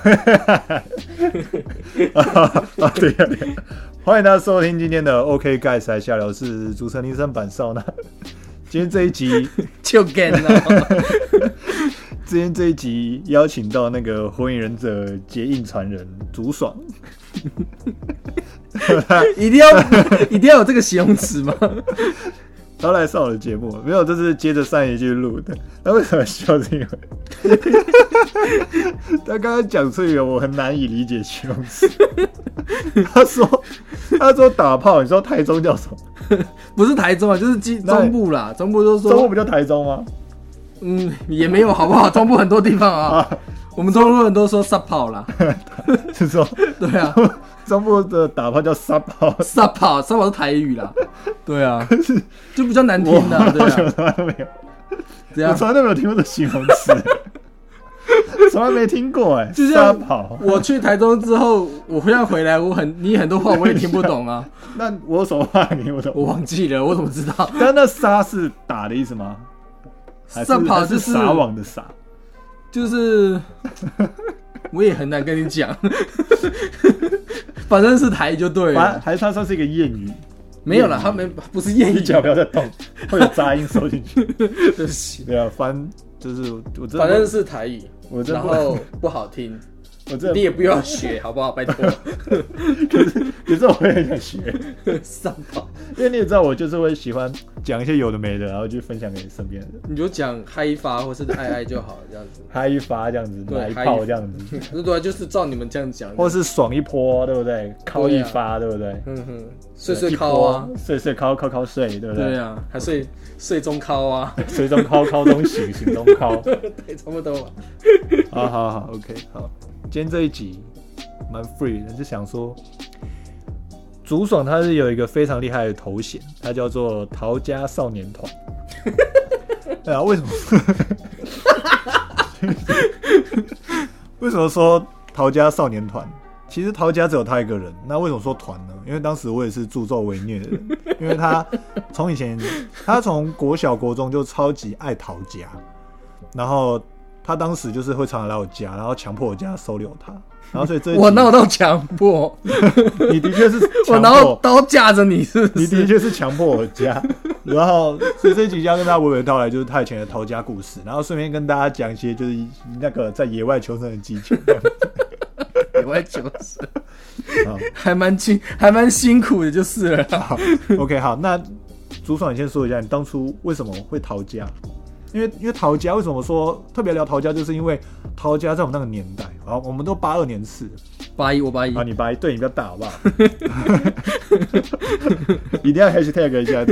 啊，对呀、对呀欢迎大家收听今天的 OK 盖才下聊，是主持人林森板少呢。今天这一集，就 get 了，今天这一集邀请到那个火影忍者结印传人竹爽，一定要一定要有这个形容词吗？他来上我的节目，没有，这是接着上一句录的。他为什么笑？是因为他刚刚讲出一个我很难以理解的形容词。他说，他说打炮，你知道台中叫什么？不是台中啊，就是中中部啦，中部都说，中部不叫台中吗？嗯，也没有好不好？中部很多地方啊，啊，我们中部人都说撒炮啦，是说 对啊，中部的打炮叫撒炮，撒炮，撒炮是台语啦，对啊，就比较难听的啊，对好久啊，从来都没有，怎样我从来都没有听过这形容词，从来没听过哎，就撒像跑。我去台中之后，我回来回来，我很你很多话我也听不懂啊，那我有什么话你听不懂？我忘记了，我怎么知道？但那撒是打的意思吗？还是撒跑就是撒网的撒？就是我也很难跟你讲，反正是台就对了，还是它算是一个谚语？没有了，他们不是谚语。脚语，不要再动，会有杂音收进去。对不起，对啊，反正就是我真的反正是台语，我然后不好听，我真的，你也不要学，好不好？拜托，可是可是我也很想学，上跑，因为你也知道，我就是会喜欢讲一些有的没的，然后就分享给身边的人，你就讲嗨发或是爱爱就好，这样子。嗨一发这样子，对来一嗨一炮这样子，对 对啊，就是照你们这样讲的，或是爽一波，对不对？靠一发，对不对？嗯哼，睡睡一敲啊，睡睡靠靠靠睡，对不对？对啊，还睡睡中靠啊，睡中靠靠中醒，醒中靠。对，差不多嘛。好好好，OK，好。今天这一集蛮 free 的，就想说，竹爽他是有一个非常厉害的头衔，他叫做陶家少年团。对啊，为什么？为什么说陶家少年团？其实陶家只有他一个人，那为什么说团呢？因为当时我也是助纣为虐的人，因为他从以前，他从国小国中就超级爱陶家，然后他当时就是会常常来我家，然后强迫我家收留他，然后所以这 我哪有到强迫？你的确是 我强哪有迫，刀架着你？是不你的是？确是强迫我家，然后所以这一集要跟大家娓娓道来就是他以前的逃家故事，然后顺便跟大家讲一些就是那个在野外求生的技巧。野外求生，好还蛮辛，还蛮辛苦的，就是了。好，OK，好，那朱爽，你先说一下你当初为什么会逃家？因为因为逃家为什么说特别聊陶家，就是因为陶家在我们那个年代，啊，我们都八二年次八一，我八一啊，，你八一，对你比较大好不好？一定要 hashtag 一下。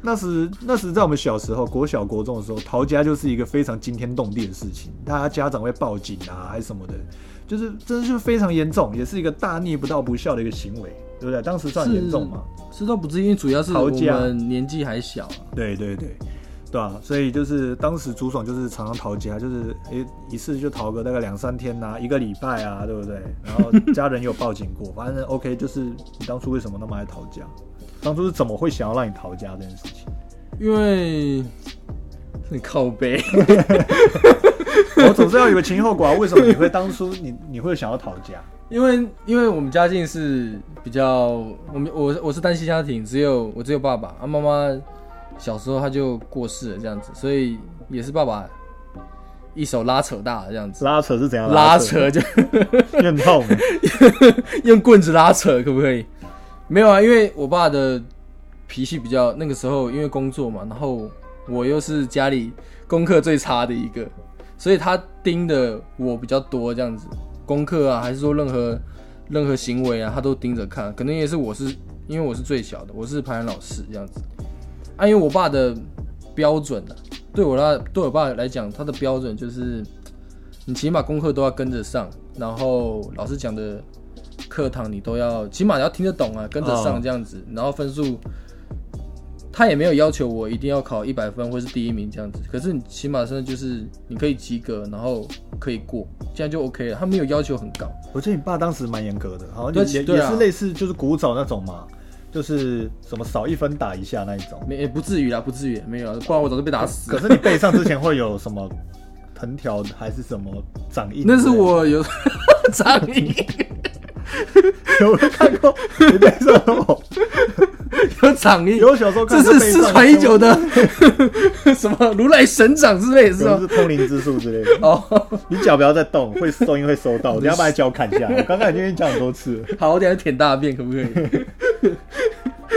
那时那时在我们小时候，国小国中的时候，逃家就是一个非常惊天动地的事情，大家家长会报警啊，还是什么的，就是真的是非常严重，也是一个大逆不道不孝的一个行为，对不对？当时算很严重嘛？是倒不至于，因为主要是我们年纪还小啊。对对对，对啊，所以就是当时朱爽就是常常逃家，就是一一次就逃个大概两三天呐、一个礼拜啊，对不对？然后家人有报警过，反正 OK，就是你当初为什么那么爱逃家？当初是怎么会想要让你逃家这件事情？因为你 靠背，我总是要有个前因后果啊，为什么你会当初你你会想要逃家？因为因为我们家境是比较，我们我我是单亲家庭，只有我只有爸爸，啊妈妈小时候他就过世了这样子，所以也是爸爸一手拉扯大的这样子，拉扯是怎样拉扯？扯就很痛。用棍子拉扯可不可以？没有啊，因为我爸的脾气比较，那个时候因为工作嘛，然后我又是家里功课最差的一个，所以他盯的我比较多，这样子功课啊，还是说任何任何行为啊，他都盯着看。可能也是我是因为我是最小的，我是排行老四这样子。啊，因为我爸的标准啊，对我来对我爸来讲，他的标准就是你起码功课都要跟着上，然后老师讲的课堂你都要起码要听得懂啊，跟着哦上这样子，然后分数。他也没有要求我一定要考一百分或是第一名这样子，可是你起码是就是你可以及格，然后可以过，这样就 OK 了。他没有要求很高，我觉得你爸当时蛮严格的，好像也也是类似就是古早那种嘛，就是什么少一分打一下那一种。没也不至于啦，不至于，没有啊，不然我早就被打死了。可是你背上之前会有什么藤条还是什么掌印？那是我有掌印，有没有看过？你背上有 有掌印，有小时候看这是失传已久的 什么如来神掌之类是吧？是通灵之术之类的。哦，你脚不要再动，会收音会收到。你要把你脚砍下来。我刚刚已经跟你讲很多次了，好，我等一下舔大便可不可以？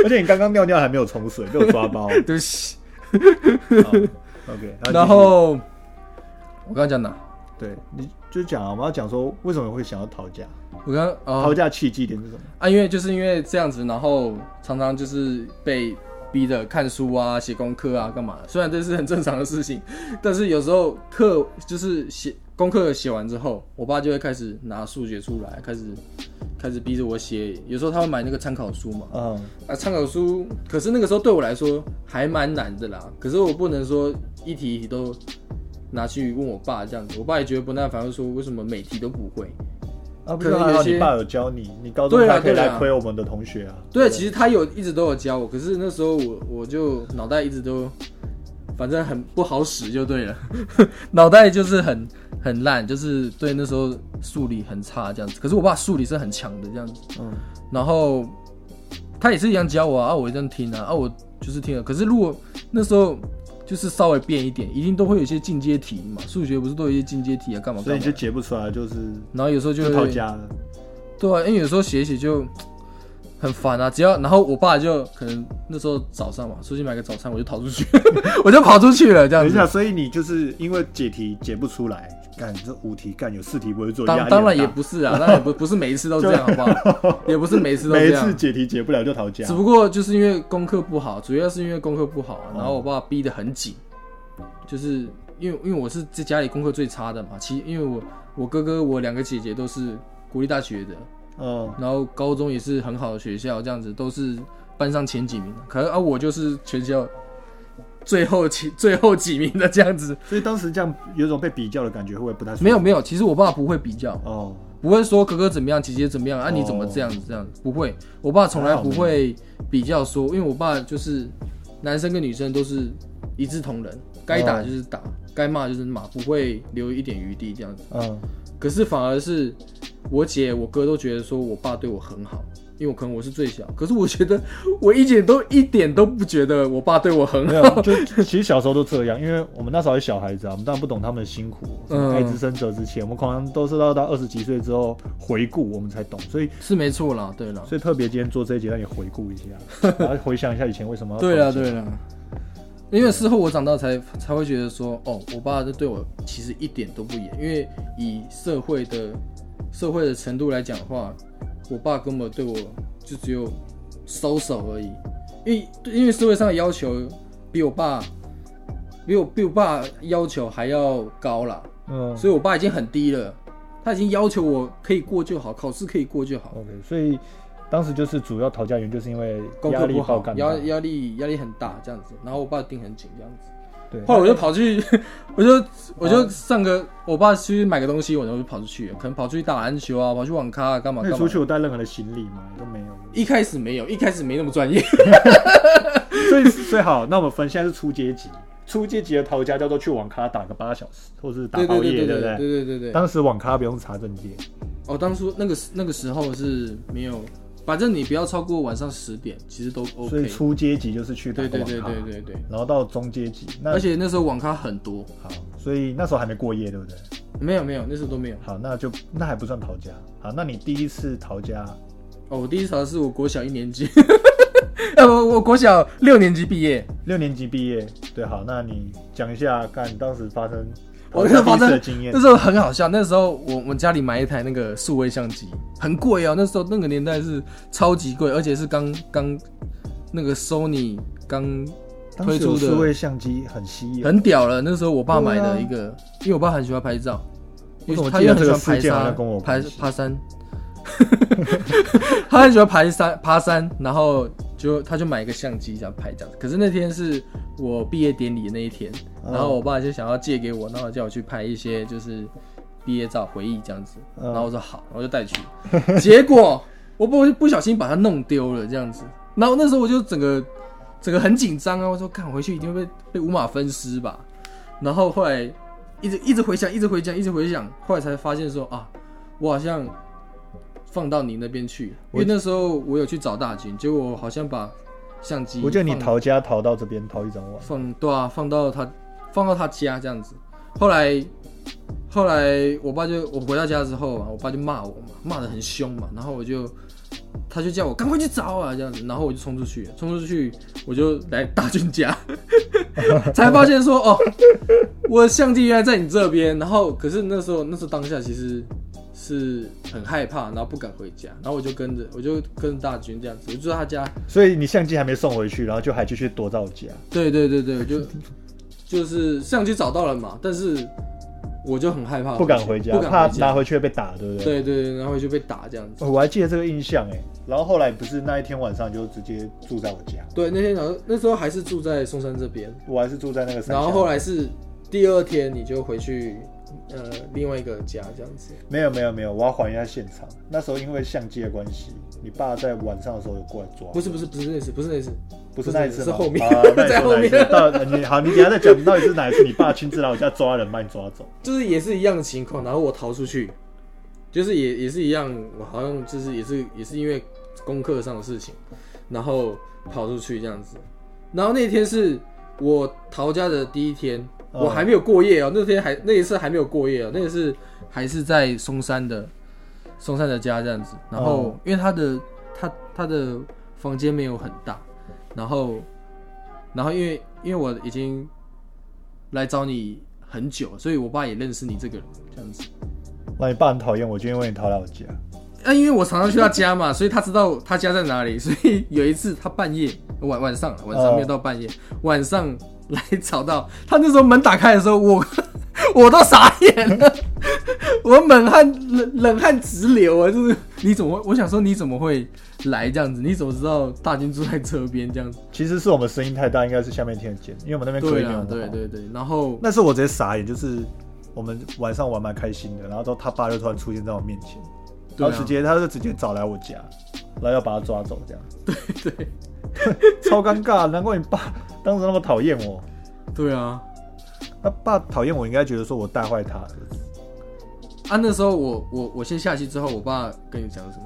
而且你刚刚尿尿还没有冲水，被我抓包。对不起。好 OK，然后我刚刚讲哪？对，你就讲啊，我们要讲说为什么会想要逃家，我刚刚哦逃家契机点是什么？啊，因为就是因为这样子，然后常常就是被逼着看书啊、写功课啊、干嘛的。虽然这是很正常的事情，但是有时候课就是写功课写完之后，我爸就会开始拿数学出来，开始开始逼着我写。有时候他会买那个参考书嘛，嗯，啊，参考书，可是那个时候对我来说还蛮难的啦。可是我不能说一题一题都拿去问我爸这样子，我爸也觉得不耐烦，就说为什么每题都不会。啊，不可是能有些还好你爸有教你，你高中对啊才可以来亏我们的同学啊。对，不其实他有一直都有教我，可是那时候我我就脑袋一直都，反正很不好使就对了，脑袋就是很很烂，就是对那时候数理很差这样子。可是我爸数理是很强的这样子，嗯，然后他也是一样教我啊，啊我一样听啊，啊我就是听了。可是如果那时候就是稍微变一点，一定都会有一些进阶题嘛，数学不是都有一些进阶题啊，干嘛干嘛所以你就。解不出来，就是然后有时候就逃家了。对啊，因为有时候写写就很烦啊。只要然后我爸就可能那时候早上嘛，出去买个早餐，我就逃出去，我就跑出去了这样子等一下，。所以你就是因为解题解不出来，干这五题干有四题不会做，当当然也不是啊，当然也不不是每一次都这样，好不好？也不是每一次都 这样每一次。解题解不了就逃家只。不过就是因为功课不好，主要是因为功课不好然后我爸逼得很紧，就是因为因为我是在家里功课最差的嘛，其因为我我哥哥我两个姐姐都是国立大学的，嗯，然后高中也是很好的学校，这样子都是班上前几名。可是啊，我就是全校最后几最后几名的这样子。所以当时这样有种被比较的感觉，会不会不太没有没有，其实我爸不会比较，哦，不会说哥哥怎么样，姐姐怎么样啊，你怎么这样子这样子，不会。我爸从来不会比较说，因为我爸就是男生跟女生都是一视同仁，该打就是打，该骂就是骂，不会留一点余地这样子。嗯，可是反而是我姐、我哥都觉得说我爸对我很好，因为我可能我是最小。可是我觉得我一点都一点都不觉得我爸对我很没好。有，就其实小时候都这样，因为我们那时候是小孩子啊，我们当然不懂他们的辛苦，嗯爱之深责之切，我们可能都是到到二十几岁之后回顾，我们才懂，所以是没错啦，对啦，所以特别今天做这一节让你回顾一下，然后回想一下以前为什么要对啦，逃家对了。因为事后我长大才才会觉得说，哦，我爸就对我其实一点都不严，因为以社会的社会的程度来讲的话，我爸根本对我就只有收手而已。因为因为社会上的要求比我爸比我比我爸要求还要高啦，嗯。所以我爸已经很低了，他已经要求我可以过就好，考试可以过就好，，OK，所以当时就是主要逃家原因就是因为压功课不好，压压力压力很大这样子，然后我爸盯很紧这样子。对，后来我就跑去，我就我就上个，我爸去买个东西，我就跑出去，可能跑出去打篮球啊，跑去网咖啊，干嘛干嘛出。去有带任何的行李吗？都没有。一开始没有，一开始没那么专业。所以最好，那我们分现在是初阶级，初阶级的逃家叫做去网咖打个八小时，或是打对对熬夜，对不对？对对对对。当时网咖不用查证件，哦，当初那个那个时候是没有，反正你不要超过晚上十点，其实都 OK 所以。初阶级就是去打对对对个网咖，对对对。然后到中阶级，那而且那时候网咖很多，好，所以那时候还没过夜，对不对？没有没有，那时候都没有。好，那就那还不算逃家。好，那你第一次逃家，哦，我第一次逃是我国小一年级，呃，我我国小六年级毕业。六年级毕业，对，好，那你讲一下，看你当时发生我逃家第一次那时候发生那。时候很好笑，那时候我我们家里买一台那个数位相机，很贵哦。那时候那个年代是超级贵，而且是刚刚那个 Sony 刚推出的数位相机很稀有，很屌了。那时候我爸买的一个，因为我爸很喜欢拍照，他也很喜欢爬山爬山，他很喜欢爬山爬山，然后就他就买一个相机这样拍这样。可是那天是我毕业典礼的那一天，嗯然后我爸就想要借给我，然后叫我去拍一些就是毕业照回忆这样子。嗯然后我说好，然后就带去。结果我不不小心把它弄丢了这样子，然后那时候我就整个整个很紧张啊，我说看回去一定会被被五马分尸吧。然后后来一直一直回想，一直回想，一直回想，后来才发现说啊，我好像放到你那边去，因我为那时候我有去找大军，结果我好像把相机我记得你逃家逃到这边逃一整晚，放对啊，放到他放到他家这样子。后来后来我爸就我回到家之后啊，我爸就骂我嘛，骂的很凶嘛，然后我就他就叫我赶快去找啊这样子，然后我就冲出去，冲出去我就来大军家，才发现说哦，我的相机原来在你这边，然后可是那时候那时候当下其实。是很害怕，然后不敢回家，然后我就跟着，我就跟着大军这样子，我就在他家，所以你相机还没送回去，然后就还继续躲在我家。对对对对，就就是相机找到了嘛，但是我就很害怕，不敢回家，不敢怕拿回去被打，对不对？对对对，然后就被打这样子。哦我还记得这个印象哎。然后后来不是那一天晚上就直接住在我家，对，那天早上那时候还是住在松山这边，我还是住在那个山。然后后来是第二天你就回去呃另外一个家这样子。没有没有没有，我要还原一下现场。那时候因为相机的关系，你爸在晚上的时候有过来抓，不是不是不是那次，不是那次，不是那一次是后面啊那 在后面到你好，你等下再讲到底是哪一次你爸亲自来我家抓人把你抓走。就是也是一样的情况，然后我逃出去，就是也也是一样，我好像就是也是也是因为功课上的事情，然后跑出去这样子。然后那天是我逃家的第一天，哦我还没有过夜哦，那天还那一次还没有过夜哦，那个是还是在松山的松山的家这样子。然后、哦因为他的他他的房间没有很大，然后然后因为因为我已经来找你很久，所以我爸也认识你这个人这样子。那你爸很讨厌我，就因为你逃来我家。啊，因为我常常去他家嘛，所以他知道他家在哪里。所以有一次他半夜晚晚上晚上没有到半夜，晚上来找到他那时候门打开的时候，我 我都傻眼了，我冷汗冷冷汗直流啊！就是你怎么会？我想说你怎么会来这样子？你怎么知道大军住在这边这样子？其实是我们声音太大，应该是下面听得见，因为我们那边隔音没有，那么好。对对对，然后那时候我直接傻眼，就是我们晚上玩蛮开心的，然后之后他爸就突然出现在我面前，然后直接他就直接找来我家，然后要把他抓走，这样 对对 超尴尬。难怪你爸当时那么讨厌我，对啊。他爸讨厌我，应该觉得说我带坏他。啊，那时候我我我先下去之后，我爸跟你讲什么？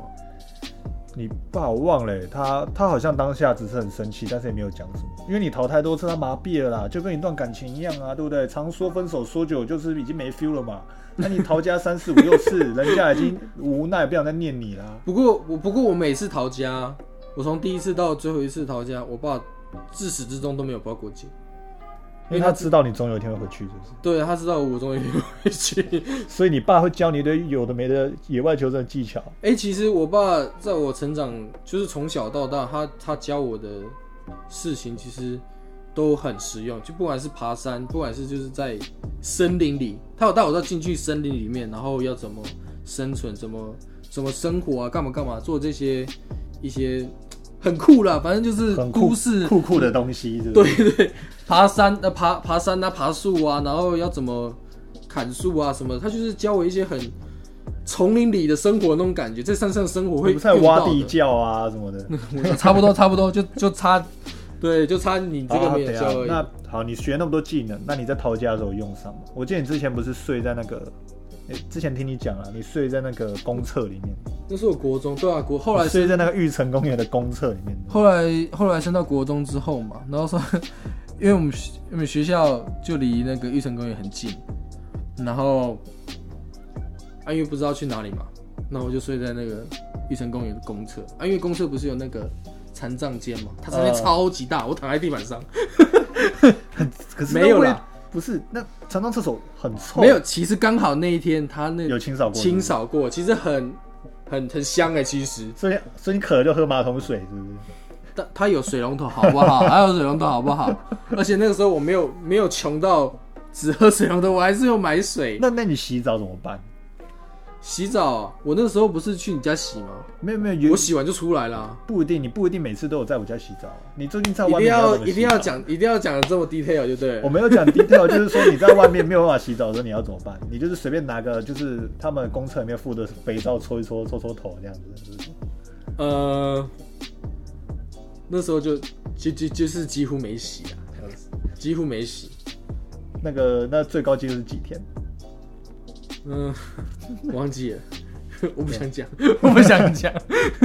你爸我忘了欸、他他好像当下只是很生气，但是也没有讲什么，因为你逃太多次，他麻痹了啦，就跟一段感情一样啊，对不对？常说分手说久就是已经没 feel 了嘛。那你逃家三四五六次，人家已经无奈，不想再念你啦。不过我不过我每次逃家，我从第一次到最后一次逃家，我爸自始至终都没有报过警。因为他知道你总有一天会回去，是不是？对他知道我总有一天会回去。所以你爸会教你一堆有的没的野外求生的技巧。哎、其实我爸在我成长，就是从小到大，他他教我的事情其实都很实用。就不管是爬山，不管是就是在森林里，他有带我到进去森林里面，然后要怎么生存，怎么怎么生活啊，干嘛干嘛，做这些一些很酷啦，反正就是很酷都市酷酷的东西，是是？对对，爬山呃爬爬山啊，爬树啊，然后要怎么砍树啊什么，他就是教我一些很丛林里的生活那种感觉，在山上生活会会不是在用到的挖地窖啊什么的。差不多差不多，就就差，对，就差你这个没有啊教而已。等一下那好，你学那么多技能，那你在逃家的时候用上吗？我记得你之前不是睡在那个，诶之前听你讲了，你睡在那个公厕里面，那是我国中，对啊，国后来睡在那个玉成公园的公厕里面。后来后来升到国中之后嘛，然后说，因为我们学我们学校就离那个玉成公园很近，然后啊因为不知道去哪里嘛，那我就睡在那个玉成公园的公厕啊，因为公厕不是有那个残障间嘛，它残障嗯间超级大，我躺在地板上，可是没有啦，不是那长廊厕所很臭，没有，其实刚好那一天他那有清扫过，清，扫过，其实很很很香哎、其实。所以所以你渴了就喝马桶水，是不是？但他有水龙头，好不好？还有水龙头，好不好？而且那个时候我没有没有穷到只喝水龙头，我还是有买水那那你洗澡怎么办？洗澡。我那个时候不是去你家洗吗？没有没有，我洗完就出来了。不一定，你不一定每次都有在我家洗澡。你最近在外面要一定要讲一定要讲的这么 detail 就对了。我没有讲 detail，就是说你在外面没有办法洗澡的时候你要怎么办？你就是随便拿个就是他们公厕里面附的肥皂搓一搓搓搓头这样子，是是？呃，那时候就就就就是几乎没洗啊，这样子，几乎没洗。那个那最高纪录是几天？嗯，忘记了，我不想讲，我不想讲，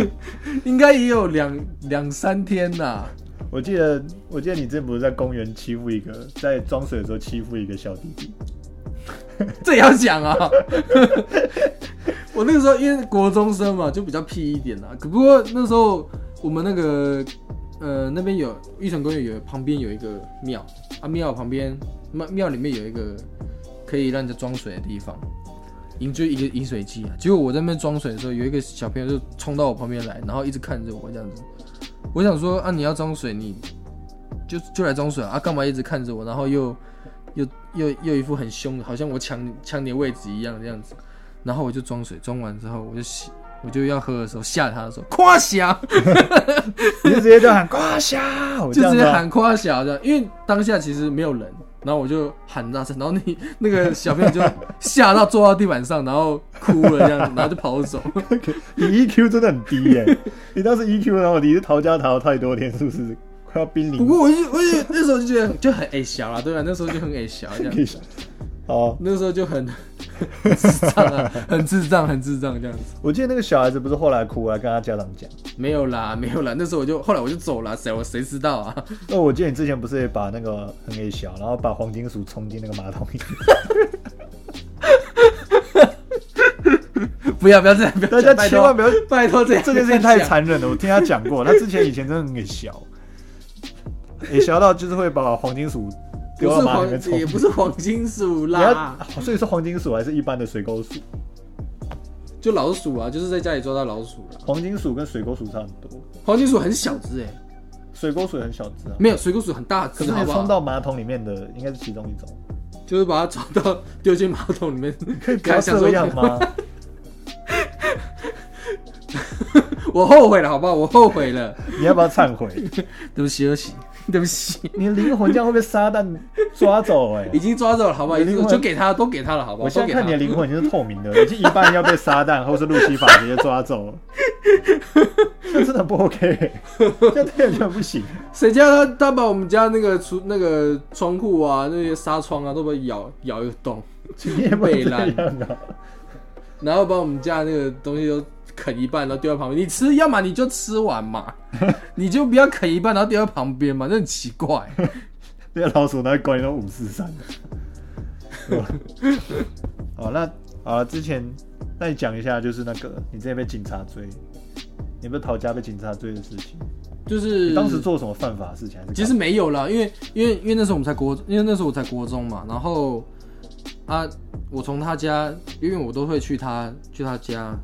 应该也有两两三天呐。我记得，我记得你之前不是在公园欺负一个，在装水的时候欺负一个小弟弟。这也要讲啊！我那个时候因为国中生嘛，就比较屁一点啦。可不过那时候我们那个呃那边有玉成公园有旁边有一个庙啊，庙旁边庙庙里面有一个可以让人家装水的地方，饮就一个饮水机啊。结果我在那边装水的时候，有一个小朋友就冲到我旁边来，然后一直看着我这样子。我想说啊，你要装水，你就就来装水啊，干嘛一直看着我？然后又又又又一副很凶的，好像我抢抢你位置一样这样子。然后我就装水，装完之后我就洗，我就要喝的时候吓他的时候，夸小 你就直接就喊夸小，就直接喊夸小这样，因为当下其实没有人，然后我就喊大声，然后你那个小朋友就吓到坐到地板上，然后哭了这样子，然后就跑走。你 EQ 真的很低耶！你当时 EQ 然后你是逃家逃太多天，是不是快要濒临？不过我就我就那时候就觉得就很矮小啦，对吧？那时候就很矮小这样。哦，那时候就很 智障啊，很智障，很智障这样子。我记得那个小孩子不是后来哭来跟他家长讲，没有啦，没有啦。那时候我就后来我就走了，谁我谁知道啊？那我记得你之前不是也把那个很给小，然后把黄金鼠冲进那个马桶里？不要不要这样，大家千万不要拜托这这件事情太残忍了。我听他讲过，他之前以前真的很给小，也小到就是会把黄金鼠。不是黄，也不是黄金鼠啦。所以是黄金鼠还是一般的水沟鼠？就老鼠啊，就是在家里抓到老鼠黄金鼠跟水沟鼠差很多。黄金鼠很小只哎，水沟鼠很小只啊。没有，水沟鼠很大只。可是你冲到马桶里面的应该是其中一种。就是把它找到丢进马桶里面，可以不要这样吗？我后悔了，好不好？我后悔了。你要不要忏悔？对不起，对不起。对不起，你的灵魂这样会被撒旦抓走哎，已经抓走了，好不好？就给他，都给他了，好不好？我现在看你的灵魂已经是透明的，已经一半要被撒旦或是路西法直接抓走了，这真的不 OK，这这样不行。谁叫他他把我们家那个出那个窗户啊那些纱窗啊都被咬咬一个洞，被烂然后把我们家那个东西都。啃一半，然后丢在旁边。你吃，要么你就吃完嘛，你就不要啃一半，然后丢在旁边嘛，那很奇怪。那老鼠那关都五四三的。好，那好了，之前那你讲一下，就是那个你之前被警察追，你不是逃家被警察追的事情？就是当时做什么犯法的事情？其实没有啦，因为因为因为那时候我们才国，因为那时候我才国中嘛，然后啊，我从他家，因为我都会去他去他家。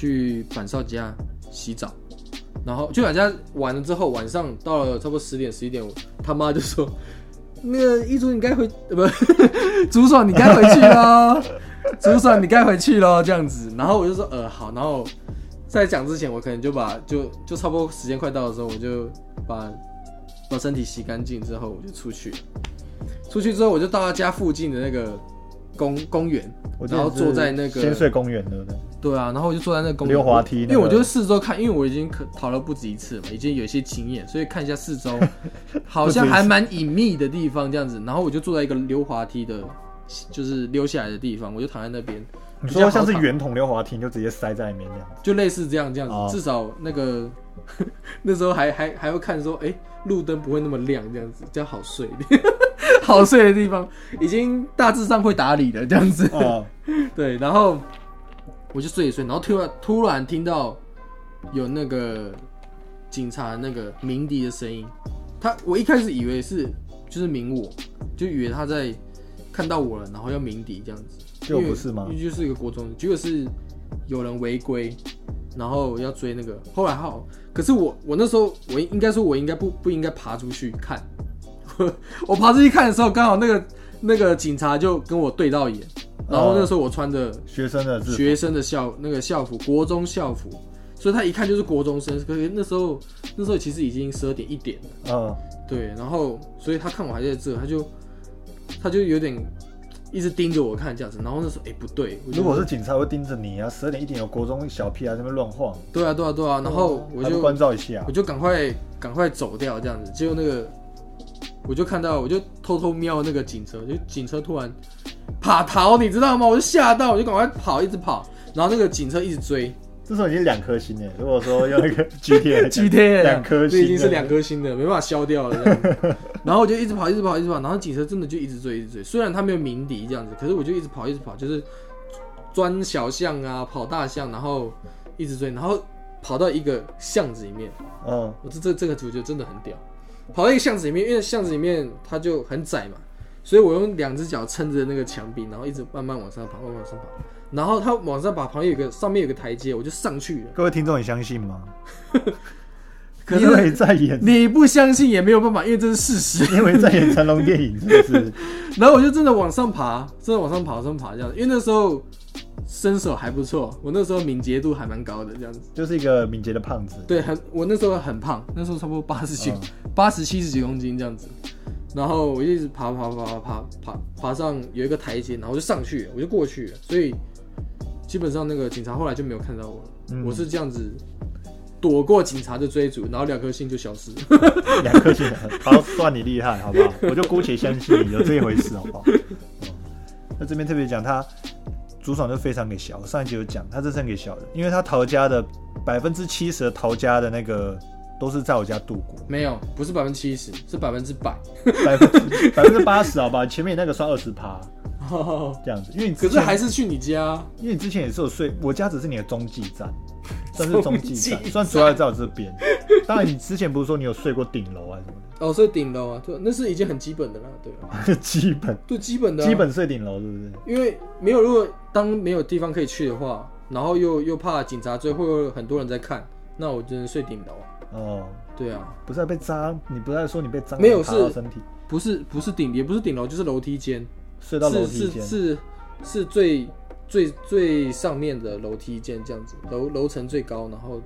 去板少家洗澡，然后去板家完了之后，晚上到了差不多十点十一点，他妈就说：“那个一竹你该回，不，竹爽你该回去喽，竹爽你该回去喽。”这样子，然后我就说：“呃，好。”然后在讲之前，我可能就把就就差不多时间快到的时候，我就把把身体洗干净之后，我就出去。出去之后，我就到他家附近的那个。公公园，然后坐在那个先睡公园的，对啊，然后我就坐在那个公溜滑梯，因为我就四周看，因为我已经可逃了不止一次嘛，已经有一些经验，所以看一下四周，好像还蛮隐秘的地方这样子。然后我就坐在一个溜滑梯的，就是溜下来的地方，我就躺在那边。你说像是圆筒溜滑梯，就直接塞在里面这样，就类似这样这样子，至少那个 那时候还还还会看说，哎，路灯不会那么亮，这样子这样好睡。好睡的地方已经大致上会打理了，这样子。对，然后我就睡一睡，然后突然突然听到有那个警察那个鸣笛的声音。他我一开始以为是就是鸣我，就以为他在看到我了，然后要鸣笛这样子。就不是吗？就是一个国中，结果是有人违规，然后要追那个。后来好，可是我我那时候我应该说我应该不不应该爬出去看。我爬出去看的时候，刚好那个那个警察就跟我对到眼，然后那时候我穿着学生的学生的校那个校服，国中校服，所以他一看就是国中生。可是那时候那时候其实已经十二点一点了，嗯，对，然后所以他看我还在这，他就他就有点一直盯着我看这样子。然后那时候哎不对，如果是警察会盯着你啊，十二点一点有国中小屁孩在那边乱晃，对啊对啊对啊，然后我就关照一下，我就赶快赶快走掉这样子，结果那个。我就看到，我就偷偷瞄那个警车，就警车突然爬逃，你知道吗？我就吓到，我就赶快跑，一直跑，然后那个警车一直追这时候已经两颗星了。如果说用那个 GTA，GTA 两颗星这已经是两颗星的，没办法消掉了。然后我就一直跑，一直跑，一直跑，然后警车真的就一直追，一直追。虽然他没有鸣笛这样子，可是我就一直跑，一直跑，就是钻小巷啊，跑大巷，然后一直追，然后跑到一个巷子里面。嗯，我这这这个主角真的很屌，跑到一个巷子里面，因为巷子里面它就很窄嘛，所以我用两只脚撑着那个墙壁，然后一直慢慢往上爬，慢慢往上爬。然后它往上爬，旁边有个上面有个台阶，我就上去了。各位听众，你相信吗？可是因为在演，你不相信也没有办法，因为这是事实。因为在演成龙电影，是不是？然后我就真的往上爬，真的往上爬，往上爬这样子。因为那时候身手还不错，我那时候敏捷度还蛮高的这样子。就是一个敏捷的胖子。对，很我那时候很胖，那时候差不多八十斤嗯，八十七十几公斤这样子。然后我就一直爬爬爬爬爬爬爬上有一个台阶，然后我就上去了，我就过去了。所以基本上那个警察后来就没有看到我了。嗯我是这样子躲过警察的追逐，然后两颗星就消失了。两颗星的，好，算你厉害，好不好？我就姑且相信你有这一回事，好不好？嗯 那这边特别讲，他主爽就非常给小，上一集有讲，他这是很给小的，因为他逃家的百分之七十的逃家的那个都是在我家度过，没有，不是百分之七十，是百分之百。百分之百分之八十，好吧？前面那个算二十趴这样子，因为你可是前还是去你家，因为你之前也是有睡，我家只是你的中继站，算是中继站，算主要在我这边。当然，你之前不是说你有睡过顶楼啊什么哦，所以顶楼啊，对，那是已经很基本的啦，对啊，的？基本对基本的啊、基本睡顶楼是不是？因为没有，如果当没有地方可以去的话，然后又又怕警察追，会有很多人在看，那我只能睡顶楼啊。哦，对啊，不是被扎，你不是说你被蟑螂没有是爬到身体，不是不是顶，也不是顶楼，就是楼梯间，睡到楼是是梯间，是是最最最上面的楼梯间这样子，楼楼层最高，然后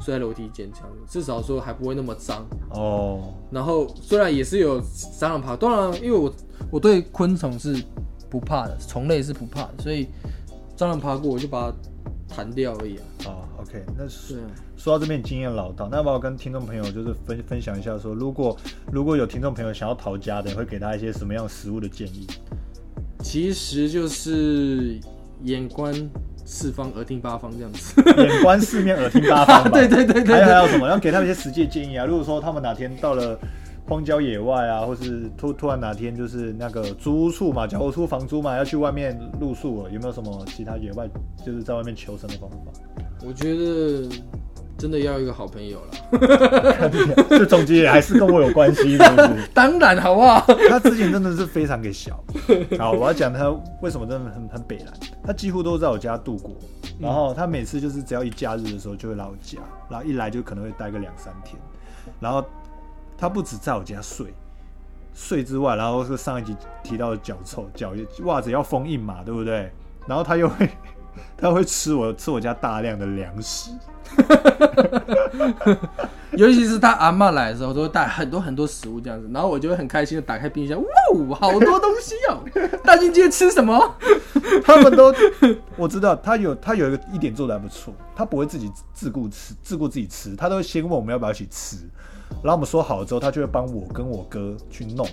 睡在楼梯间这样子，至少说还不会那么脏。哦，然后虽然也是有蟑螂爬，当然因为我我对昆虫是不怕的，虫类是不怕的，所以蟑螂爬过我就把它弹掉而已啊。哦，OK，那是对啊，说到这边经验老道，那要不要跟听众朋友就是分分享一下说如果如果有听众朋友想要逃家的，你会给他一些什么样食物的建议？其实就是眼观四方，耳听八方这样子。眼观四面，耳听八方吧。对对对对对，还有还有什么？要给他们一些实际建议啊。如果说他们哪天到了荒郊野外啊，或是突突然哪天就是那个租屋处嘛，缴不出房租嘛，要去外面露宿了，有没有什么其他野外就是在外面求生的方法？我觉得真的要一个好朋友了。这总结也还是跟我有关系，是不是？当然，好不好？他之前真的是非常给小。好，我要讲他为什么真的很很北蓝，他几乎都在我家度过。然后他每次就是只要一假日的时候就会来我家，然后一来就可能会待个两三天。然后他不止在我家睡，睡之外，然后是上一集提到的脚臭，脚袜子要封印嘛，对不对？然后他又会 他会吃我吃我家大量的粮食，尤其是他阿嬷来的时候，都会带很多很多食物这样子，然后我就会很开心的打开冰箱，哇，好多东西哦！大金今天吃什么？他们都我知道，他有他有一个一点做的还不错，他不会自己自顾吃，自顾自己吃，他都会先问我们要不要一起吃，然后我们说好了之后，他就会帮我跟我哥去弄，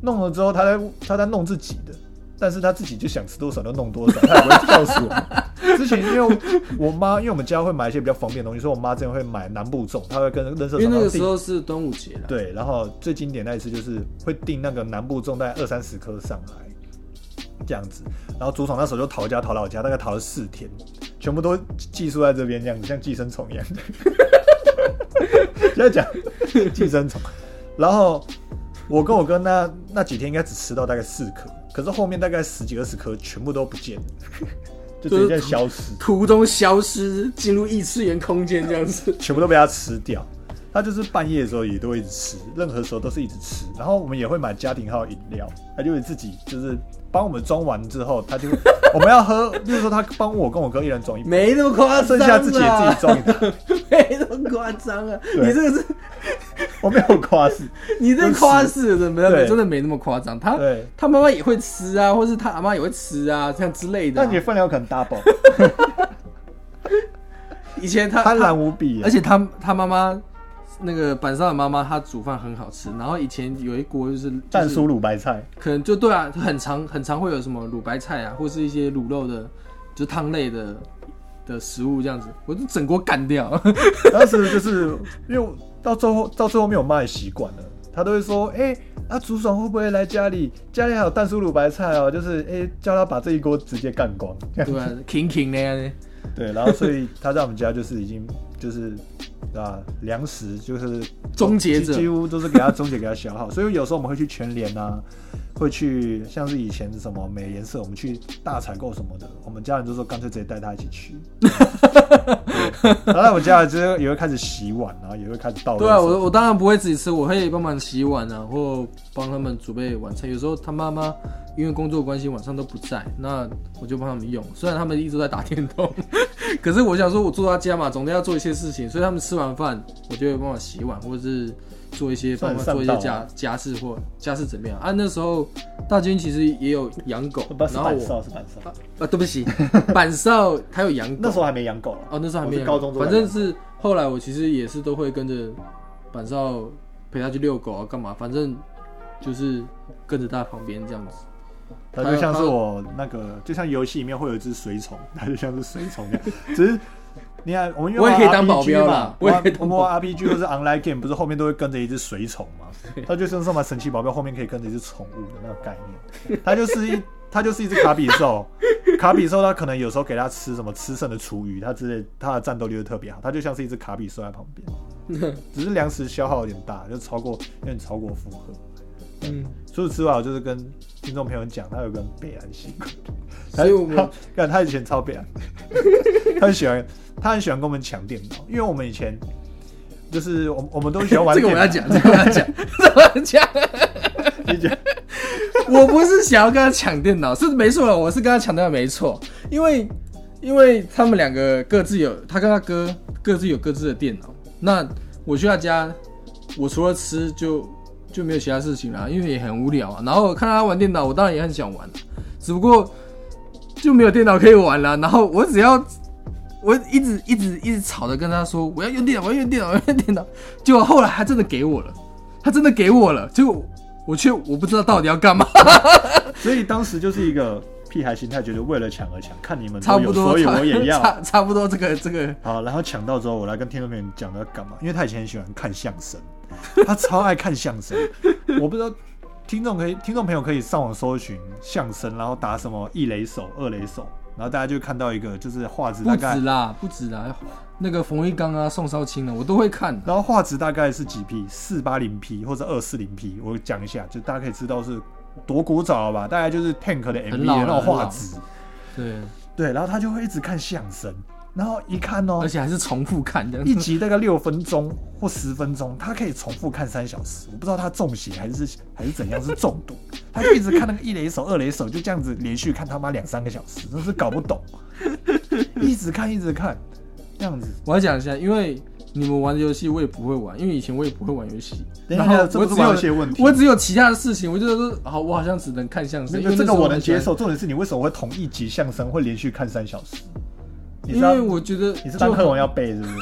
弄了之后他在他在弄自己的，但是他自己就想吃多少就弄多少，他也不会告诉我们。之前因为我妈，因为我们家会买一些比较方便的东西，所以我妈之前会买南部粽，她会跟认识因为那个时候是端午节了，对，然后最经典那一次就是会订那个南部粽，大概二三十颗上来，这样子。然后主场那时候就逃家逃老家，大概逃了四天，全部都寄宿在这边，这样子像寄生虫一样。现在讲寄生虫，然后我跟我哥那那几天应该只吃到大概四颗，可是后面大概十几二十颗全部都不见了，就直接消失。途中消失，进入异次元空间这样子。全部都被他吃掉。他就是半夜的时候也都会一直吃，任何时候都是一直吃。然后我们也会买家庭号饮料，他就会自己就是帮我们装完之后，他就我们要喝，就是说他帮我跟我哥一人装一杯，没那么夸张、啊，剩下自己也自己装一杯。没那么夸张啊！你这个是，我没有夸饰，你这夸饰的，没有，对真的没那么夸张。他对，他妈妈也会吃啊，或是他阿妈也会吃啊，这样之类的啊、但你的分量可能 double，以前他贪婪无比而。且他他妈妈那个板上的妈妈她煮饭很好吃，然后以前有一锅就是蛋，酥卤白菜，可能就对啊，很常很常会有什么卤白菜啊，或是一些卤肉的，就是汤类的的食物这样子，我就整锅干掉。当时就是因为到最后到最后面我妈也习惯了，她都会说，哎、啊竹爽会不会来家里？家里还有蛋酥卤白菜哦，就是哎、叫他把这一锅直接干光，对啊那样的，对，然后所以他在我们家就是已经就是啊粮食就是终结者。几几乎都是给他终结给他消耗，所以有时候我们会去全联啊，会去像是以前什么美联社，我们去大采购什么的，我们家人就说干脆直接带他一起去，对 然后在我们家之后也会开始洗碗，然后也会开始倒。对啊，我我当然不会自己吃，我会帮忙洗碗啊，或帮他们准备晚餐。有时候他妈妈因为工作关系晚上都不在，那我就帮他们用。虽然他们一直都在打电动，可是我想说，我住他家嘛，总得要做一些事情，所以他们吃完饭，我就会帮忙洗碗，或者是做一些帮忙做一些家家事或家事怎么样啊？那时候大军其实也有养狗然后我是板少，啊，对不起，板少他有养狗，那时候还没养狗了。哦，那时候还没有高中反正是后来我其实也是都会跟着板少陪他去遛狗啊，干嘛？反正就是跟着他旁边这样子。他就像是我那个，就像游戏里面会有一只水虫，他就像是水虫一样。只是你看，我也可以当保镖嘛我也可以当玩我们玩 RPG 或是 online game，不是后面都会跟着一只水宠嘛？它就像是什么神奇保镖后面可以跟着一只宠物的那个概念。它就是一，它就是一只卡比兽。卡比兽它可能有时候给它吃什么吃剩的厨余，它之类，它的战斗力就特别好。它就像是一只卡比兽在旁边，只是粮食消耗有点大，就超过有点超过负荷。嗯，除此之外，我就是跟听众朋友讲，他有个北兰习惯，所以我们他看他以前超北兰，他很喜欢，他很喜欢跟我们抢电脑，因为我们以前就是我我们都喜欢玩这个我要讲，这个我要讲，这个我要讲。你讲我不是想要跟他抢电脑，是没错了，我是跟他抢电脑没错，因为因为他们两个各自有，他跟他哥各自有各自的电脑。那我去他家，我除了吃就就没有其他事情啦，因为也很无聊啊。然后看他玩电脑，我当然也很想玩，只不过就没有电脑可以玩了。然后我只要 我一直一直一直吵着跟他说我要用电脑，我要用电脑，我要用电脑。结果后来他真的给我了，他真的给我了，结果我却我不知道到底要干嘛。所以当时就是一个屁孩心态，觉得为了抢而抢，看你们差不多，所以我也要。差 差不多这个这个好，然后抢到之后，我来跟听众朋友讲要干嘛？因为他以前很喜欢看相声，他超爱看相声。我不知道听众可以，听众朋友可以上网搜寻相声，然后打什么一雷手、二雷手，然后大家就看到一个就是画质大概不止，啦，不止啦，那个冯玉刚啊、宋少卿啊，我都会看。然后画质大概是几 P，四八零 P 或者二四零 P，我讲一下，就大家可以知道是多古早了吧？大概就是 Tank 的 MV 那种画质。对，对，然后他就会一直看相声，然后一看哦而，且还是重复看的。一集大概六分钟或十分钟，他可以重复看三小时。我不知道他中邪还是还是怎样，是中毒，他就一直看那个一雷手、二雷手，就这样子连续看他妈两三个小时，真是搞不懂，一直看一直看，这样子。我要讲一下，因为你们玩的游戏我也不会玩，因为以前我也不会玩游戏。然后我只有游戏的问题我只有其他的事情，我就说好，我好像只能看相声。因为这个我能接，受，重点是你为什么会同一集相声会连续看三小时？因要为我觉得你是就当课文要背是不是？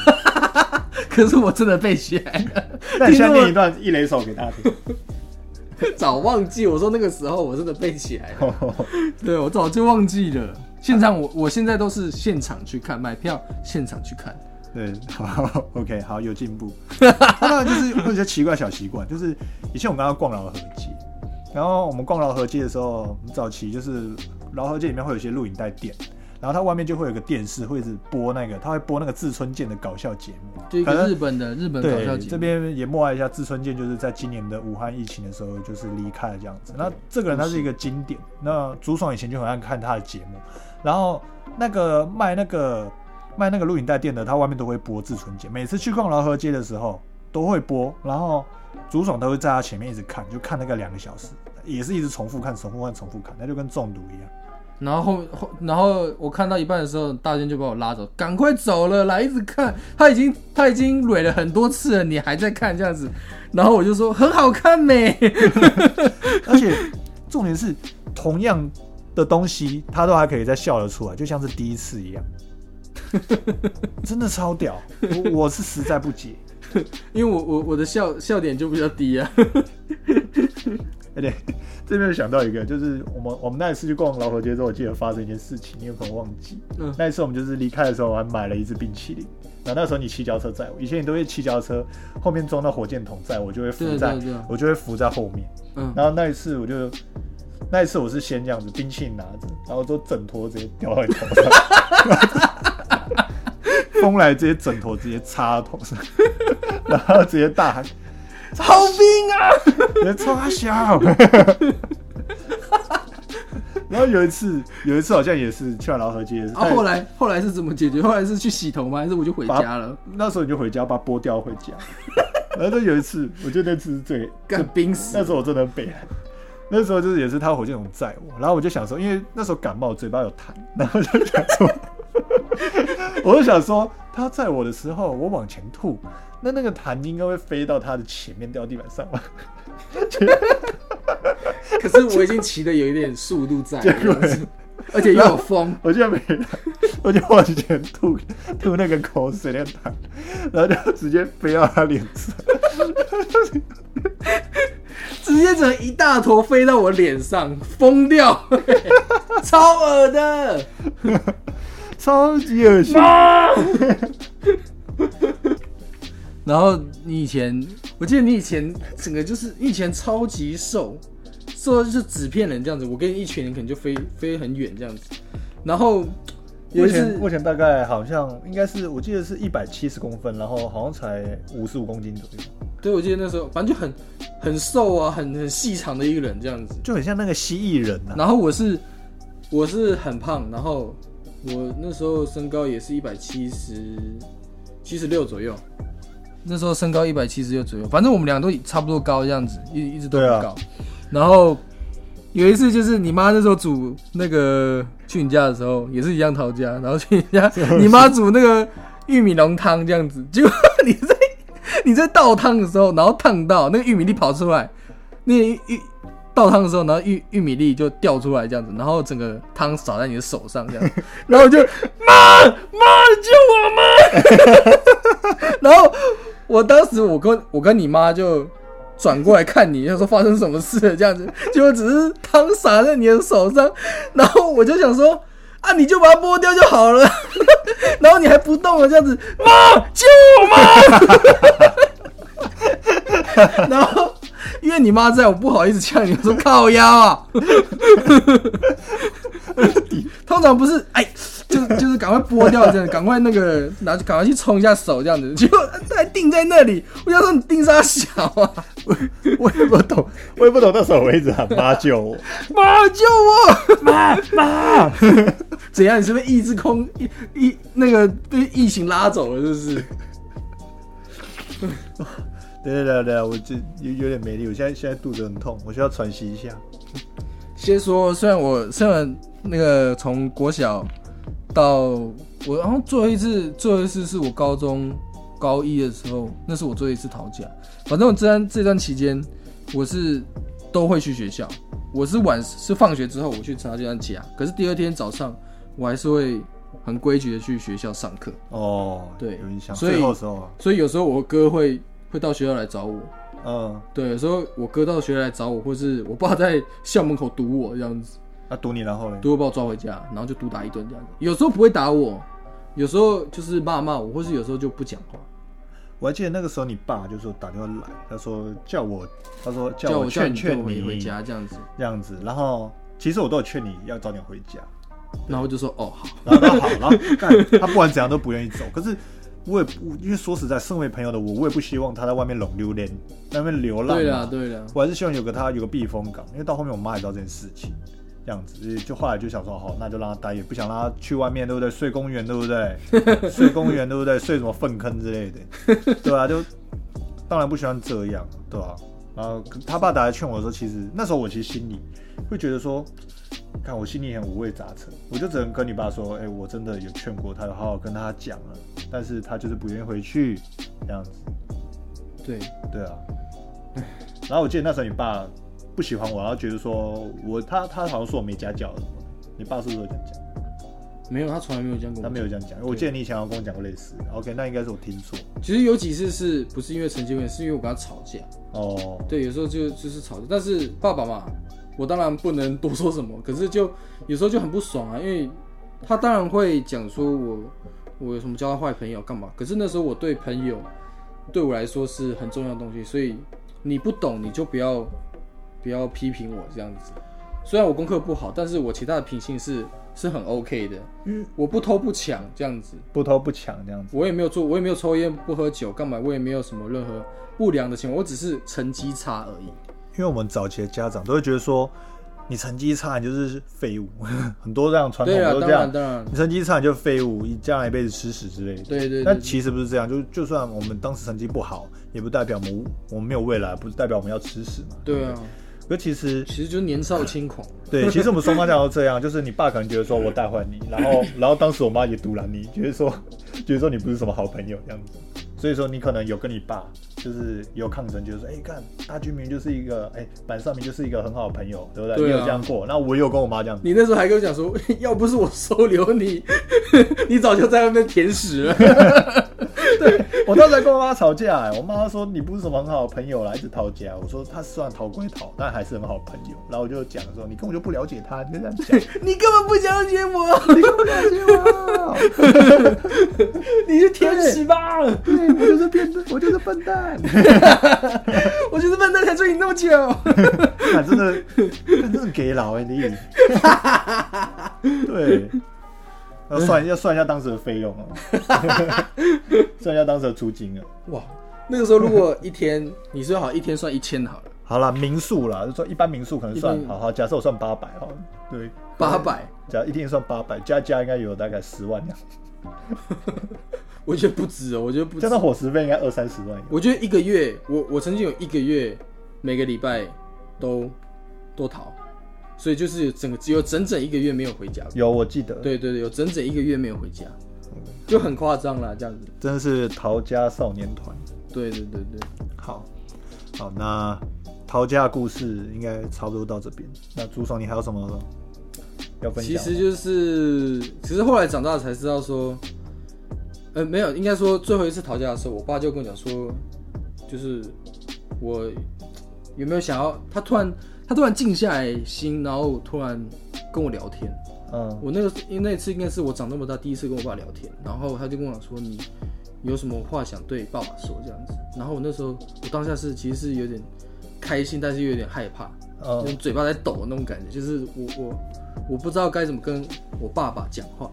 可是我真的背起来了，那你现在念一段一雷手给大家听。早忘记。我说那个时候我真的背起来了。对，我早就忘记了。现场我我现在都是现场去看，买票现场去看。对，好，OK，好，有进步。他当然就是会有一些奇怪小习惯，就是以前我们刚刚逛老河街，然后我们逛老河街的时候，很早期就是老河街里面会有一些录影带店，然后它外面就会有个电视，会一直播那个，它会播那个志村健的搞笑节目，就一个日本的日本搞笑，节目，这边也默哀一下，志村健就是在今年的武汉疫情的时候就是离开了这样子。那这个人他是一个经典，那竹爽以前就很爱看他的节目，然后那个卖那个卖那个录影带店的，他外面都会播志村健，每次去逛饶河街的时候都会播，然后竹爽都会在他前面一直看，就看那个两个小时，也是一直重复看、重复看、重复看，那就跟中毒一样。然后后后，然后我看到一半的时候，大坚就把我拉走，赶快走了，来一直看，他已经他已经蕊了很多次了，你还在看这样子，然后我就说很好看没，而且重点是，同样的东西，他都还可以再笑得出来，就像是第一次一样，真的超屌。我我是实在不解，因为我我我的笑笑点就比较低啊。哎对，这边想到一个，就是我们我们那一次去逛老河街之后，我记得发生一件事情，你有可能忘记。嗯那一次我们就是离开的时候，我还买了一支冰淇淋。然后那时候你骑脚车载我，以前你都会骑脚车，后面装到火箭筒载我，就会浮在对对对，我就会浮在后面。嗯，然后那一次我就，那一次我是先这样子，冰淇淋拿着，然后就枕头直接掉在头上，风来直接枕头直接插到头上，然后直接大喊好冰啊！直接插小。然后有一次，有一次好像也是去完老河街，也是啊，后来后来是怎么解决？后来是去洗头吗？还是我就回家了？那时候你就回家把它剥掉回家。然后就有一次，我觉得那次是最干冰死那！时候我真的很北蓝。那时候就是也是他火箭筒载我，然后我就想说，因为那时候感冒，嘴巴有痰，然后就想说，我就想说，他载我的时候，我往前吐，那那个痰应该会飞到他的前面掉地板上吧？可是我已经骑的有一点速度在结果，而且又有风，我就没来，我就往前吐吐那个口水那个痰，然后就直接飞到他脸上。直接整一大坨飞到我脸上，疯掉，超恶的。超级恶心。然后你以前，我记得你以前整个就是你以前超级瘦，瘦到就是纸片人这样子。我跟一群人可能就飞飞很远这样子。然后有目前目前大概好像应该是，我记得是一百七十公分，然后好像才五十五公斤左右，对，我记得那时候反正就很很瘦啊，很很细长的一个人这样子。就很像那个蜥蜴人呐、然后我是我是很胖，然后我那时候身高也是一百七十七十六左右。那时候身高一百七十六左右，反正我们俩都差不多高这样子，一一直都很高。然后有一次就是你妈那时候煮那个去你家的时候，也是一样逃家，然后去你家，你妈煮那个玉米浓汤这样子，结果你在你在倒汤的时候，然后烫到那个玉米粒跑出来，那个玉倒汤的时候，然后玉玉米粒就掉出来这样子，然后整个汤洒在你的手上这样，然后就妈妈救我妈，然后我当时我跟我跟你妈就转过来看你，就说发生什么事了这样子，结果只是汤洒在你的手上，然后我就想说。啊，你就把它剥掉就好了，然后你还不动了，这样子，妈救我妈！然 后因为你妈在，我不好意思呛你，我说靠腰啊。通常不是，哎，就就是赶快剥掉这样，赶快那个拿，赶快去冲一下手这样子，结果还定在那里。我想说你定啥小啊？我我也不懂，我也不懂，那时候我一直喊妈救我，妈救我！妈妈，怎样？你是不是意志空一一那个被异形拉走了？是不是？对对对对，我这有有点没力，我现在现在肚子很痛，我需要喘息一下。先说，虽然我虽然那个从国小到我，然后最后一次最后一次是我高中高一的时候，那是我最后一次逃假。反正我这段这段期间，我是都会去学校，我是晚是放学之后我去参加这段假，可是第二天早上我还是会很规矩的去学校上课。哦，对有印象。所以最后时候啊，所以有时候我哥会会到学校来找我，嗯，对，有时候我哥到学校来找我，或是我爸在校门口堵我这样子。那堵你然后呢？都会把我抓回家，然后就毒打一顿这样子。有时候不会打我，有时候就是骂骂我，或是有时候就不讲话，我还记得那个时候你爸就说打电话来，他说叫我，他说我叫我劝劝你回回家这样子。这样子，然后其实我都有劝你要早点回家，然后就说哦好，然后他好，然后干他不管怎样都不愿意走。可是我也不，因为说实在，身为朋友的我，我也不希望他在外面拢榴莲，在外面流浪。对啦，对啦，我还是希望有个他有个避风港，因为到后面我妈也知道这件事情，这样子就后来就想说，好，那就让他待，也不想让他去外面，对不对？睡公园，对不对？睡公园，对不对？睡什么粪坑之类的，对啊，就当然不喜欢这样，对吧、然后他爸打来劝我的时候，其实那时候我其实心里会觉得说，看我心里很五味杂陈，我就只能跟你爸说，哎、我真的有劝过他，有好好跟他讲了，但是他就是不愿意回去，这样子。对，对啊。然后我记得那时候你爸不喜欢我，然后觉得说我他他好像说我没家教了什么的。你爸是不是有这样讲？没有，他从来没有这样跟他没有这样讲。我记得你以前有跟我讲过类似。OK，那应该是我听错。其实有几次是不是因为成绩问题，是因为我跟他吵架。哦，对，有时候就就是吵架，但是爸爸嘛，我当然不能多说什么，可是就有时候就很不爽啊，因为他当然会讲说我我有什么交到坏朋友干嘛，可是那时候我对朋友对我来说是很重要的东西，所以你不懂你就不要不要批评我这样子。虽然我功课不好，但是我其他的品性是是很 OK 的，嗯，我不偷不抢这样子，不偷不抢这样子。我也没有做，我也没有抽烟不喝酒干嘛，我也没有什么任何不良的行为，我只是成绩差而已。因为我们早期的家长都会觉得说，你成绩差你就是废物，很多这样传统都这样。你成绩差你就废物，你将来一辈子吃屎之类的。对对对但其实不是这样，就就算我们当时成绩不好，也不代表我们我们没有未来，不是代表我们要吃屎嘛。对啊，可其实其实就是年少轻狂。对，其实我们双方家长都这样，就是你爸可能觉得说我带坏你，然后然后当时我妈也阻拦你，觉得说觉得说你不是什么好朋友这样子，所以说你可能有跟你爸就是有抗争，就是说哎看大居民就是一个哎板上明就是一个很好的朋友，对不对？你有这样过，那我有跟我妈这样子。你那时候还跟我讲说，要不是我收留你，你早就在外面舔屎了。对我当时跟我妈吵架、哎，我妈说你不是什么很好的朋友啦，一直讨架。我说他虽然讨归讨，但还是很好的朋友。然后我就讲说你根本就不了解他，你就这样讲，你根本不了解我，你根本不了解我。你是舔屎吧？对我就是变，我就是笨蛋。我就是笨蛋才追你那么久。看 真的，看真的给老哎、你。对，要算要算一下当时的费用哦，算一下当时的租金啊。哇，那个时候如果一天，你说好一天算一千好了，好了，民宿啦，就说一般民宿可能算好好，假设我算八百哈，对，八百，假如一天算八百，加加应该有大概十万这样，我觉得不止哦，我觉得不止加。上伙食费应该二三十万。我觉得一个月，我我曾经有一个月每个礼拜都都逃，所以就是有整个只有整整一个月没有回家。有我记得，，对对对，有整整一个月没有回家，就很夸张啦，这样子。真的是逃家少年团。对对对对，好，好，那逃家的故事应该差不多到这边。那朱爽，你还有什么要分享？其实就是，其实后来长大才知道说，呃，没有，应该说最后一次吵架的时候，我爸就跟我讲说，就是我有没有想要，他突然他突然静下来心，然后突然跟我聊天。嗯，我那个因为那次应该是我长这么大第一次跟我爸聊天，然后他就跟我讲说你有什么话想对爸爸说这样子，然后我那时候我当下是其实是有点开心，但是又有点害怕，嗯用嘴巴在抖的那种感觉，就是我我我不知道该怎么跟我爸爸讲话，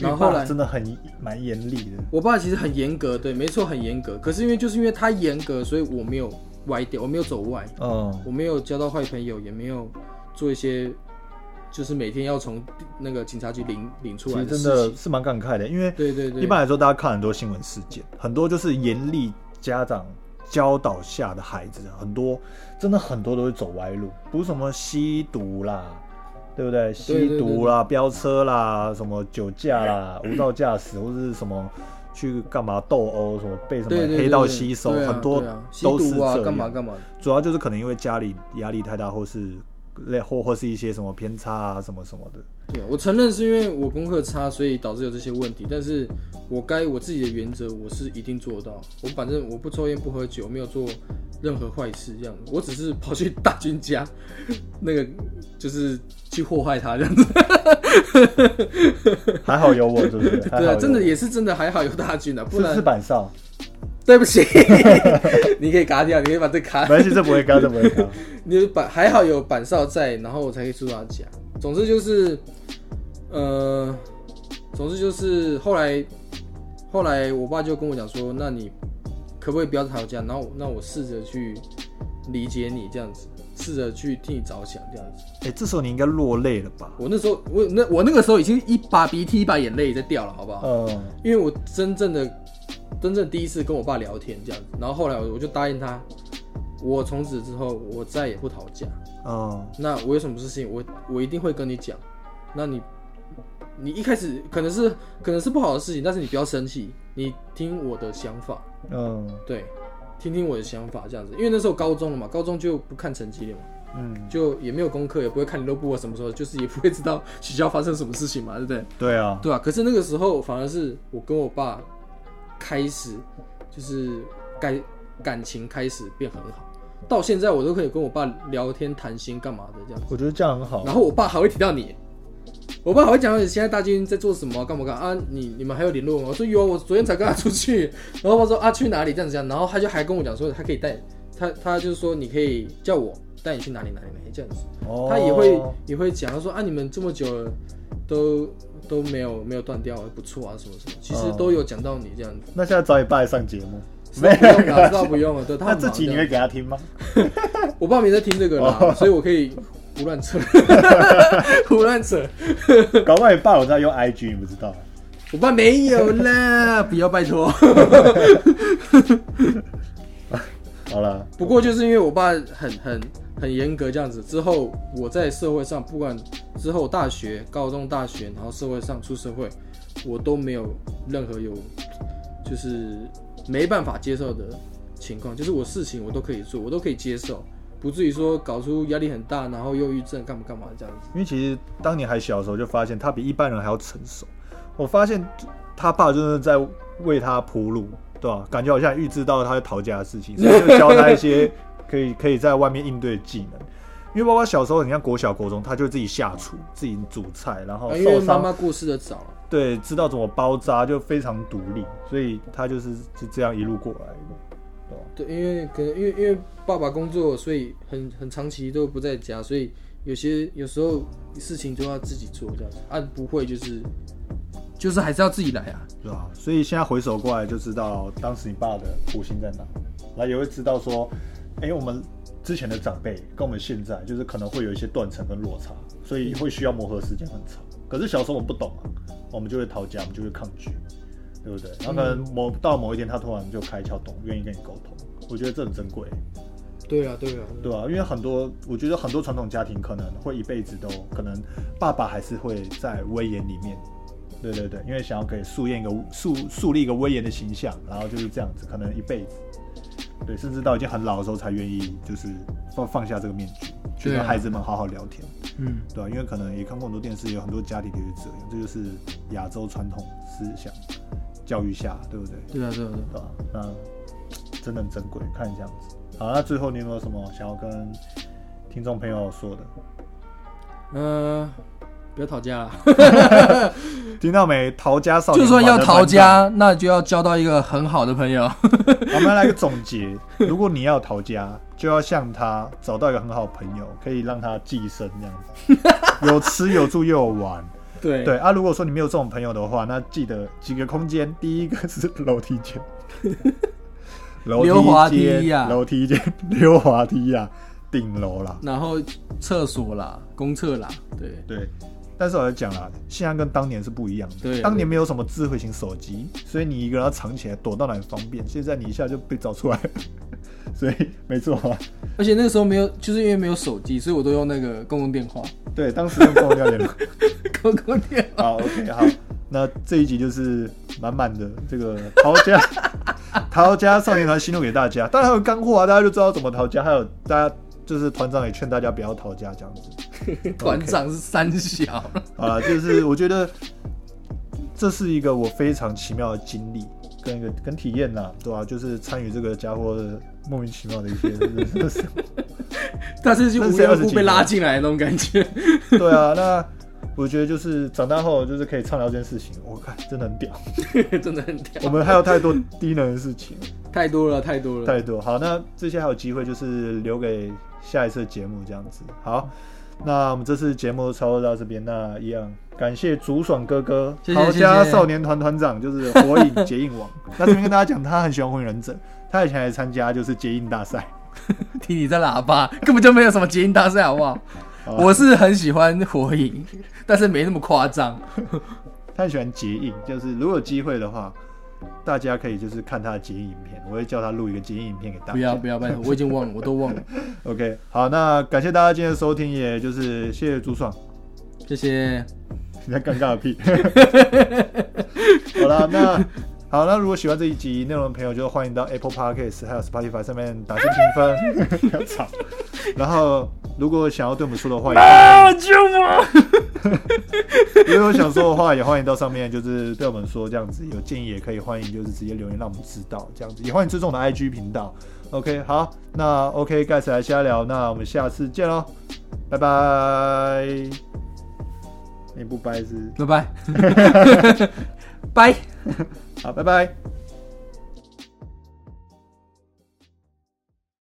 然后后来真的很蛮严厉的。我爸其实很严格，对，没错，很严格，可是因为就是因为他严格，所以我没有歪掉，我没有走歪，嗯，我没有交到坏朋友，也没有做一些就是每天要从那个警察局领领出其实真来的事情。的是蛮感慨的，因为对对对，一般来说，大家看很多新闻事件，很多就是严厉家长教导下的孩子，很多真的很多都会走歪路，不是什么吸毒啦，对不对？吸毒啦、飙车啦、什么酒驾啦、无照驾驶，或者是什么去干嘛斗殴，什么被什么黑道吸收，很多都是这样。干嘛干嘛。主要就是可能因为家里压力太大，或是类或或是一些什么偏差啊，什么什么的。对，我承认是因为我功课差，所以导致有这些问题。但是我该我自己的原则，我是一定做到。我反正我不抽烟不喝酒，没有做任何坏事，这样子。我只是跑去大军家，那个就是去祸害他这样子。还好有我，是不是？对啊，真的也是真的还好有大军啊，不然是然板少，对不起，你可以嘎掉，你可以把这卡没关系，这不会嘎，这不会嘎。你有板还好有板少在，然后我才可以出他家。总之就是，呃，总之就是后来，后来我爸就跟我讲说，那你可不可以不要吵架？然后那我试着去理解你这样子，试着去替你着想这样子。哎、这时候你应该落泪了吧？我那时候我那我那个时候已经一把鼻涕一把眼泪在掉了，好不好？嗯，因为我真正的真正第一次跟我爸聊天这样子，然后后来我就答应他，我从此之后我再也不讨价。哦，那我有什么事情，我我一定会跟你讲。那你你一开始可能是可能是不好的事情，但是你不要生气，你听我的想法，嗯，对，听听我的想法这样子。因为那时候高中了嘛，高中就不看成绩了嘛。嗯，就也没有功课，也不会看联络簿啊什么时候，就是也不会知道学校发生什么事情嘛，对不对？对啊，对啊，可是那个时候反而是我跟我爸开始就是感感情开始变很好，到现在我都可以跟我爸聊天谈心干嘛的这样。我觉得这样很好。然后我爸还会提到你，我爸还会讲你现在大军在做什么，干嘛干嘛啊？你你们还有联络吗？我说有，我昨天才跟他出去。然后我说啊去哪里这样子这样，然后他就还跟我讲说他可以带他他就是说你可以叫我带你去哪里哪里哪里这样子。哦他也会也会讲，他说啊，你们这么久了都都没有没有断掉，不错啊，什么什么，其实哦都有讲到你这样子。那现在找你爸来上节目，知道不用了，知道不用了，对，他那很忙这集你会给他听吗？我爸没在听这个啦，哦所以我可以胡乱扯，胡乱扯。搞不好你爸有在用 IG，你不知道。我爸没有啦，不要拜托。好了，不过就是因为我爸很很很严格这样子，之后我在社会上，不管之后大学、高中、大学，然后社会上出社会，我都没有任何有就是没办法接受的情况，就是我事情我都可以做，我都可以接受，不至于说搞出压力很大，然后忧郁症干嘛干嘛这样子。因为其实当年还小的时候，就发现他比一般人还要成熟。我发现他爸就是在为他铺路，对吧？感觉好像预知到他在逃家的事情，所以就教他一些 可以可以在外面应对的技能。因为爸爸小时候，你看国小、国中，他就自己下厨、自己煮菜，然后受伤，妈妈过世的早，对，知道怎么包扎，就非常独立，所以他就是就这样一路过来的？对，因为可能因为因为爸爸工作，所以很很长期都不在家，所以有些有时候事情都要自己做这样子，啊，不会就是就是还是要自己来啊。对吧？所以现在回首过来就知道当时你爸的苦心在哪，然后也会知道说，哎、我们之前的长辈跟我们现在就是可能会有一些断层跟落差，所以会需要磨合时间很长。可是小时候我们不懂啊，我们就会逃家，我们就会抗拒，对不对？然后可能某到某一天他突然就开窍懂，愿意跟你沟通，我觉得这很珍贵。对啊，对啊，对啊，因为很多，我觉得很多传统家庭可能会一辈子都可能爸爸还是会在威严里面，对对对，因为想要可以树立一个树树立一个威严的形象，然后就是这样子，可能一辈子，对，甚至到已经很老的时候才愿意就是放放下这个面具，去跟孩子们好好聊天，嗯，对吧、因为可能也看过很多电视，有很多家庭就是这样，这就是亚洲传统思想教育下，对不对？对啊，对啊，对啊。那真的很珍贵，看你这样子。好，那最后你有没有什么想要跟听众朋友说的？呃，不要讨价啦，听到没？逃家少年就算要逃家，那就要交到一个很好的朋友。长，我们来个总结。如果你要逃家，就要向他找到一个很好的朋友，可以让他寄生这样子，有吃有住又有玩。对对啊，如果说你没有这种朋友的话，那记得几个空间，第一个是楼梯间，楼溜滑梯间呀楼梯间溜滑梯呀，顶楼啦。然后厕所啦，公厕啦，对，对，但是我要讲啦，现在跟当年是不一样的。对当年没有什么智慧型手机，所以你一个人要藏起来，躲到哪里方便。现在你一下就被找出来，所以没错啊。而且那个时候没有，就是因为没有手机，所以我都用那个公共电话，对，当时用公交联络。公共电话。好，OK，好，那这一集就是满满的这个逃家 逃家少年团心路给大家。当然还有干货啊，大家就知道怎么逃家。还有大家就是团长也劝大家不要逃家这样子。团长是三小，好了，就是我觉得这是一个我非常奇妙的经历跟一个跟体验呐，对吧、就是参与这个家伙的莫名其妙的一些。但是就无缘无故被拉进来的那种感觉。对啊，那我觉得就是长大后就是可以畅聊这件事情，我看真的很屌。真的很屌，我们还有太多低能的事情，太多了，太多了。太多。好，那这些还有机会就是留给下一次的节目这样子。好，那我们这次节目差不多到这边，那一样感谢竹爽哥哥，谢谢豪家少年团团长，就是火影 结印王。那这边跟大家讲，他很喜欢火影忍者，他以前还参加就是结印大赛。听你在喇叭，根本就没有什么结印大赛，好不好？好我是很喜欢火影，但是没那么夸张。他很喜欢结印，就是如果有机会的话，大家可以就是看他的结印影片，我会叫他录一个结印影片给大家。不要不要，拜托，我已经忘了，我都忘了。OK，好，那感谢大家今天的收听，也就是谢谢朱爽。谢谢，你在尴尬个屁。好了，那好，那如果喜欢这一集内容的朋友，就欢迎到 Apple Podcast 还有 Spotify 上面打新评分，不要吵。然后，如果想要对我们说的话，也啊，救我！如果有想说的话，也欢迎到上面就是对我们说这样子，有建议也可以欢迎就是直接留言让我们知道这样子，也欢迎追踪我的 IG 频道。OK，好，那 OK 盖茨来瞎聊，那我们下次见喽，拜拜。你不掰是？拜拜，拜。好拜拜。